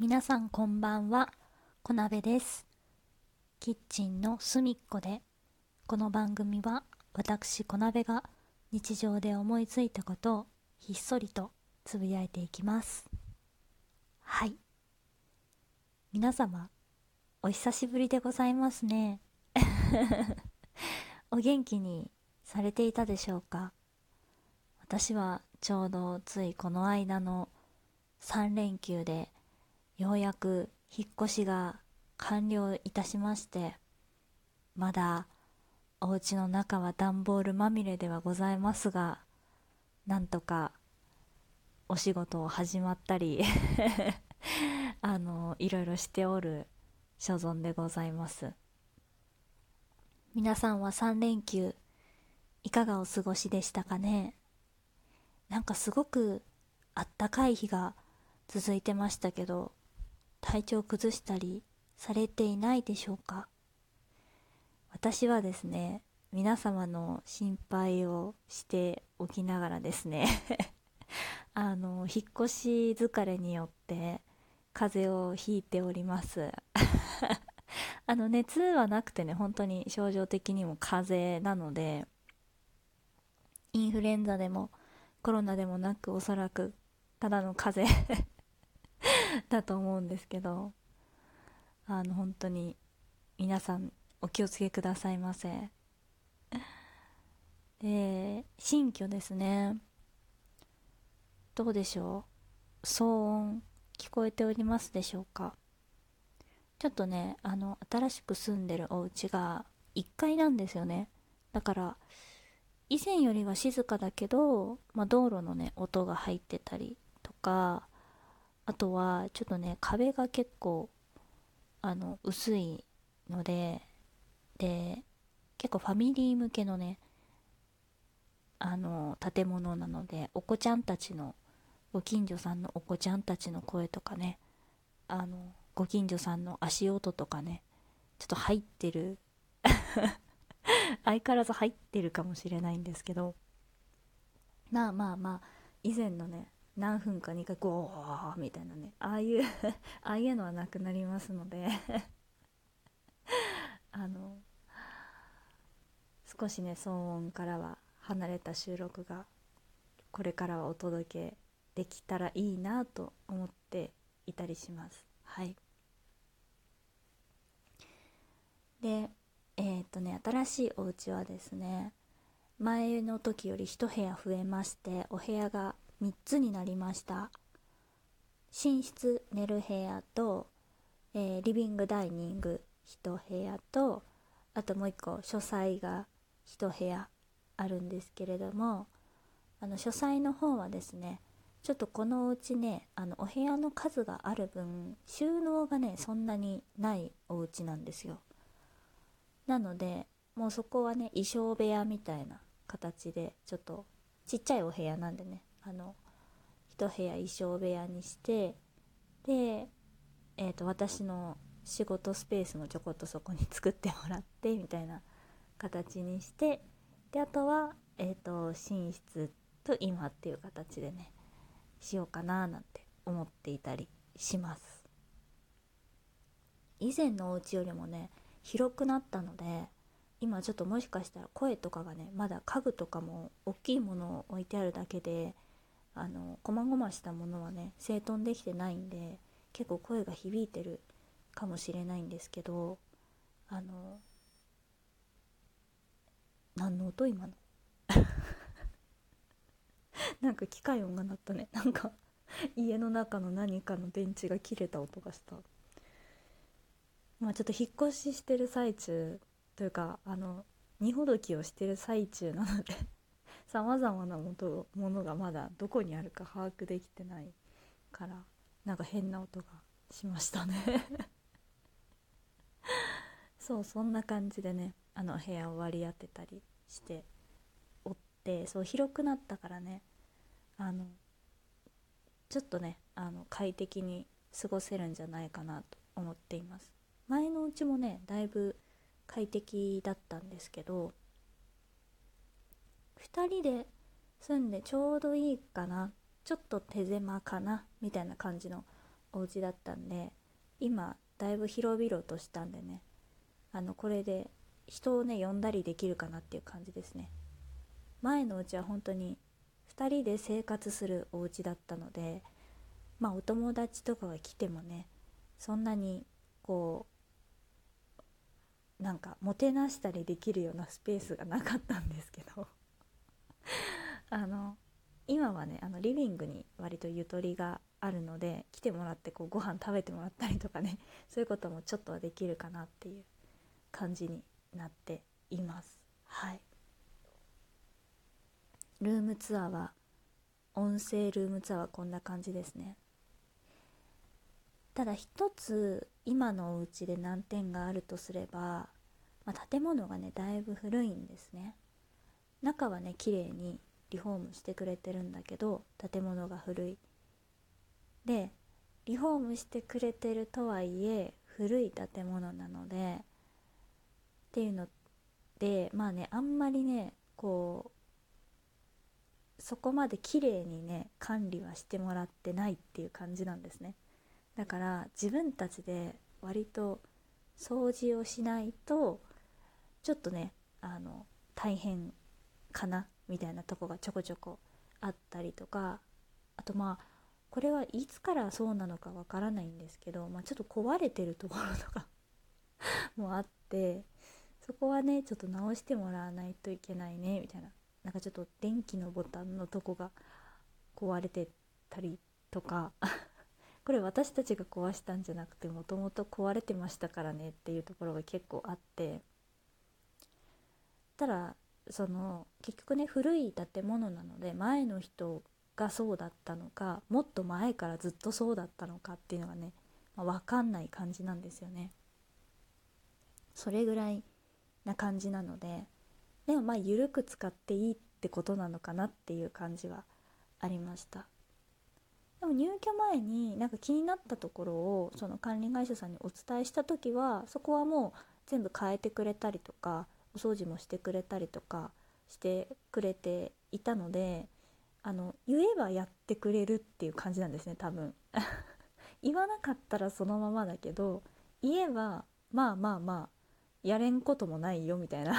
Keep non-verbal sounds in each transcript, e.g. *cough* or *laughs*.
皆さんこんばんは、小鍋です。キッチンの隅っこで、この番組は私小鍋が日常で思いついたことをひっそりとつぶやいていきます。はい。皆様、お久しぶりでございますね。*laughs* お元気にされていたでしょうか？私はちょうどついこの間の3連休でようやく引っ越しが完了いたしましてまだお家の中は段ボールまみれではございますがなんとかお仕事を始まったり *laughs* あのいろいろしておる所存でございます。皆さんは3連休いかがお過ごしでしたかね？なんかすごくあったかい日が続いてましたけど体調崩したりされていないでしょうか？私はですね皆様の心配をしておきながらですね *laughs* あの引っ越し疲れによって風邪をひいております。*laughs* あの熱はなくてね本当に症状的にも風邪なのでインフルエンザでもコロナでもなくおそらくただの風邪。*laughs* だと思うんですけどあの本当に皆さんお気をつけくださいませ。で新居ですね。どうでしょう？騒音聞こえておりますでしょうか？ちょっとねあの新しく住んでるお家が1階なんですよね。だから以前よりは静かだけど、まあ、道路のね音が入ってたりとかあとはちょっとね壁が結構あの薄いのでで結構ファミリー向けのねあの建物なのでお子ちゃんたちのご近所さんのお子ちゃんたちの声とかねあのご近所さんの足音とかねちょっと入ってる *laughs* 相変わらず入ってるかもしれないんですけどまあまあまあ以前のね何分かに回ゴーみたいなね。ああいう *laughs* ああいうのはなくなりますので。*laughs* あの少しね騒音からは離れた収録がこれからはお届けできたらいいなと思っていたりします。はい。でえっ、とね新しいお家はですね前の時より1部屋増えましてお部屋が3つになりました。寝室寝る部屋と、えーリビングダイニング1部屋とあともう1個書斎が1部屋あるんですけれどもあの書斎の方はですねちょっとこのお家ねあのお部屋の数がある分収納がねそんなにないお家なんですよ。なのでもうそこはね衣装部屋みたいな形でちょっとちっちゃいお部屋なんでねあの一部屋衣装部屋にしてで、えー、と私の仕事スペースもちょこっとそこに作ってもらってみたいな形にしてであとは、えー、と寝室と今っていう形でねしようかななんて思っていたりします。以前のお家よりもね広くなったので今ちょっともしかしたら声とかがねまだ家具とかも大きいものを置いてあるだけであの細々したものはね整頓できてないんで結構声が響いてるかもしれないんですけどあの何の音今の？*laughs* なんか機械音が鳴ったね。なんか家の中の何かの電池が切れた音がした。まあちょっと引っ越ししてる最中というかあの荷ほどきをしてる最中なのでさまざまなもとものがまだどこにあるか把握できてないからなんか変な音がしましたね。*laughs* そうそんな感じでねあの部屋を割り当てたりしておってそう広くなったからねあのちょっとねあの快適に過ごせるんじゃないかなと思っています。前のうちもねだいぶ快適だったんですけど2人で住んでちょうどいいかなちょっと手狭かなみたいな感じのお家だったんで今だいぶ広々としたんでねあのこれで人をね呼んだりできるかなっていう感じですね。前のうちは本当に2人で生活するお家だったのでまあお友達とかが来てもねそんなにこうなんかもてなしたりできるようなスペースがなかったんですけど。*laughs* あの今はねあのリビングに割とゆとりがあるので来てもらってこうご飯食べてもらったりとかね *laughs* そういうこともちょっとはできるかなっていう感じになっています。はい。ルームツアーは音声ルームツアーはこんな感じですね。ただ一つ今のお家で難点があるとすれば、まあ、建物がねだいぶ古いんですね。中はね綺麗にリフォームしてくれてるんだけど建物が古い。でリフォームしてくれてるとはいえ古い建物なのでっていうのでまあねあんまりねこうそこまで綺麗にね管理はしてもらってないっていう感じなんですね。だから自分たちで割と掃除をしないとちょっとねあの大変かなみたいなとこがちょこちょこあったりとかあとまあこれはいつからそうなのかわからないんですけど、まあ、ちょっと壊れてるところとか *laughs* もあってそこはねちょっと直してもらわないといけないねみたいな。なんかちょっと電気のボタンのとこが壊れてたりとか *laughs* これ私たちが壊したんじゃなくてもともと壊れてましたからねっていうところが結構あって。ただその結局ね古い建物なので前の人がそうだったのかもっと前からずっとそうだったのかっていうのがね、まあ、分かんない感じなんですよね。それぐらいな感じなのででもまあ緩く使っていいってことなのかなっていう感じはありました。でも入居前になんか気になったところをその管理会社さんにお伝えした時はそこはもう全部変えてくれたりとかお掃除もしてくれたりとかしてくれていたのであの言えばやってくれるっていう感じなんですね多分。*laughs* 言わなかったらそのままだけど言えばまあまあまあやれんこともないよみたいな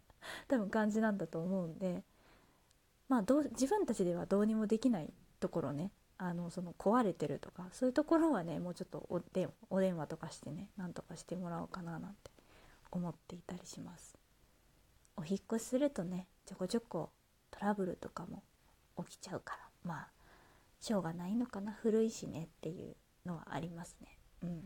*laughs* 多分感じなんだと思うんでまあどう自分たちではどうにもできないところねあのその壊れてるとかそういうところはねもうちょっとおでお電話とかしてねなんとかしてもらおうかななんて思っていたりします。お引越しするとねちょこちょこトラブルとかも起きちゃうからまあしょうがないのかな古いしねっていうのはありますね。うん。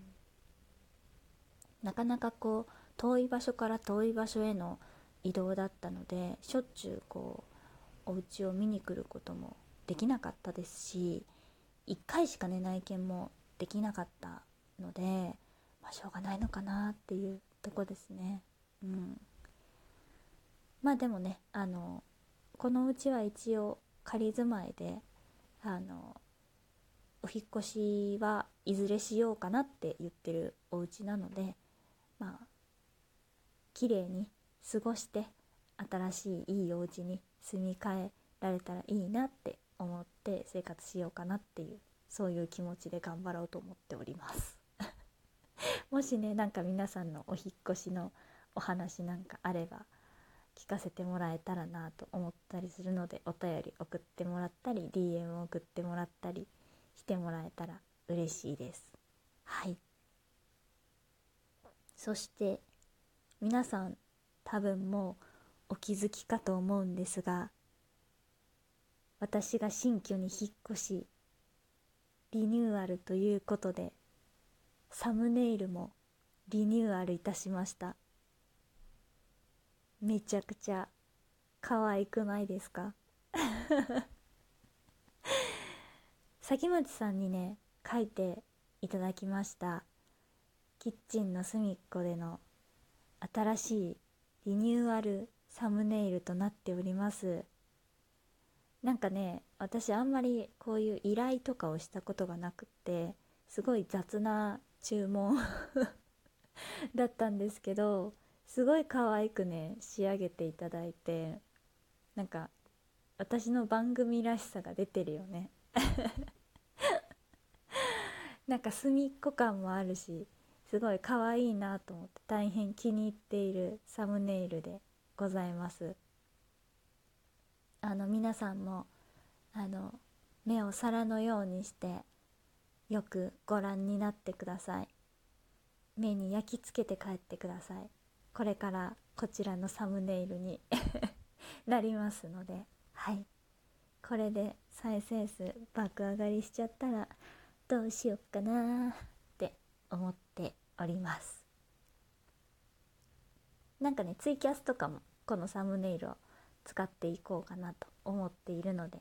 なかなかこう遠い場所から遠い場所への移動だったのでしょっちゅうこうお家を見に来ることもできなかったですし1回しかね内見もできなかったので、まあ、しょうがないのかなっていうとこですね。うん、まあでもねあのこのうちは一応仮住まいであのお引越しはいずれしようかなって言ってるお家なのでまあ綺麗に過ごして新しいいいお家に住み替えられたらいいなって思って生活しようかなっていうそういう気持ちで頑張ろうと思っております。*laughs* もしねなんか皆さんのお引越しのお話なんかあれば聞かせてもらえたらなと思ったりするのでお便り送ってもらったり DM を送ってもらったりしてもらえたら嬉しいです。はい。そして皆さん多分もうお気づきかと思うんですが私が新居に引っ越しリニューアルということでサムネイルもリニューアルいたしました。めちゃくちゃ可愛くないですか？*laughs* 崎町さんにね書いていただきました。キッチンの隅っこでの新しいリニューアルサムネイルとなっております。なんかね私あんまりこういう依頼とかをしたことがなくってすごい雑な注文 *laughs* だったんですけどすごい可愛くね仕上げていただいてなんか私の番組らしさが出てるよね。*laughs* なんか隅っこ感もあるしすごい可愛いなと思って大変気に入っているサムネイルでございます。あの皆さんもあの目を皿のようにしてよくご覧になってください。目に焼き付けて帰ってください。これからこちらのサムネイルに *laughs* なりますのではい。これで再生数爆上がりしちゃったらどうしよっかなって思っております。なんかねツイキャスとかもこのサムネイルを使っていこうかなと思っているので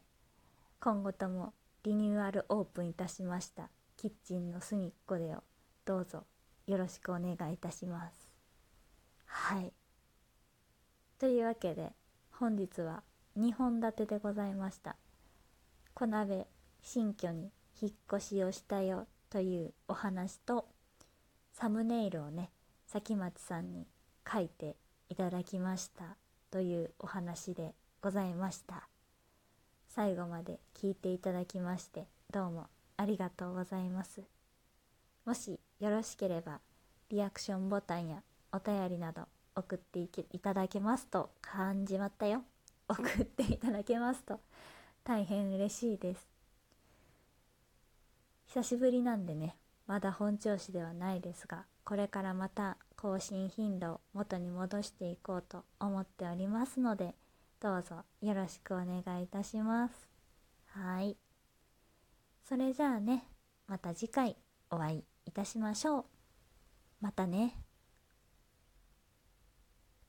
今後ともリニューアルオープンいたしましたキッチンの隅っこでをどうぞよろしくお願いいたします。はい。というわけで本日は2本立てでございました。小鍋新居に引っ越しをしたよというお話とサムネイルをね崎町さんに書いていただきましたというお話でございました。最後まで聞いていただきましてどうもありがとうございます。もしよろしければリアクションボタンやお便りなど送っていただけますと感じまったよ。*laughs* 送っていただけますと大変嬉しいです。久しぶりなんでねまだ本調子ではないですがこれからまた更新頻度を元に戻していこうと思っておりますのでどうぞよろしくお願いいたします。はい。それじゃあねまた次回お会いいたしましょう。またね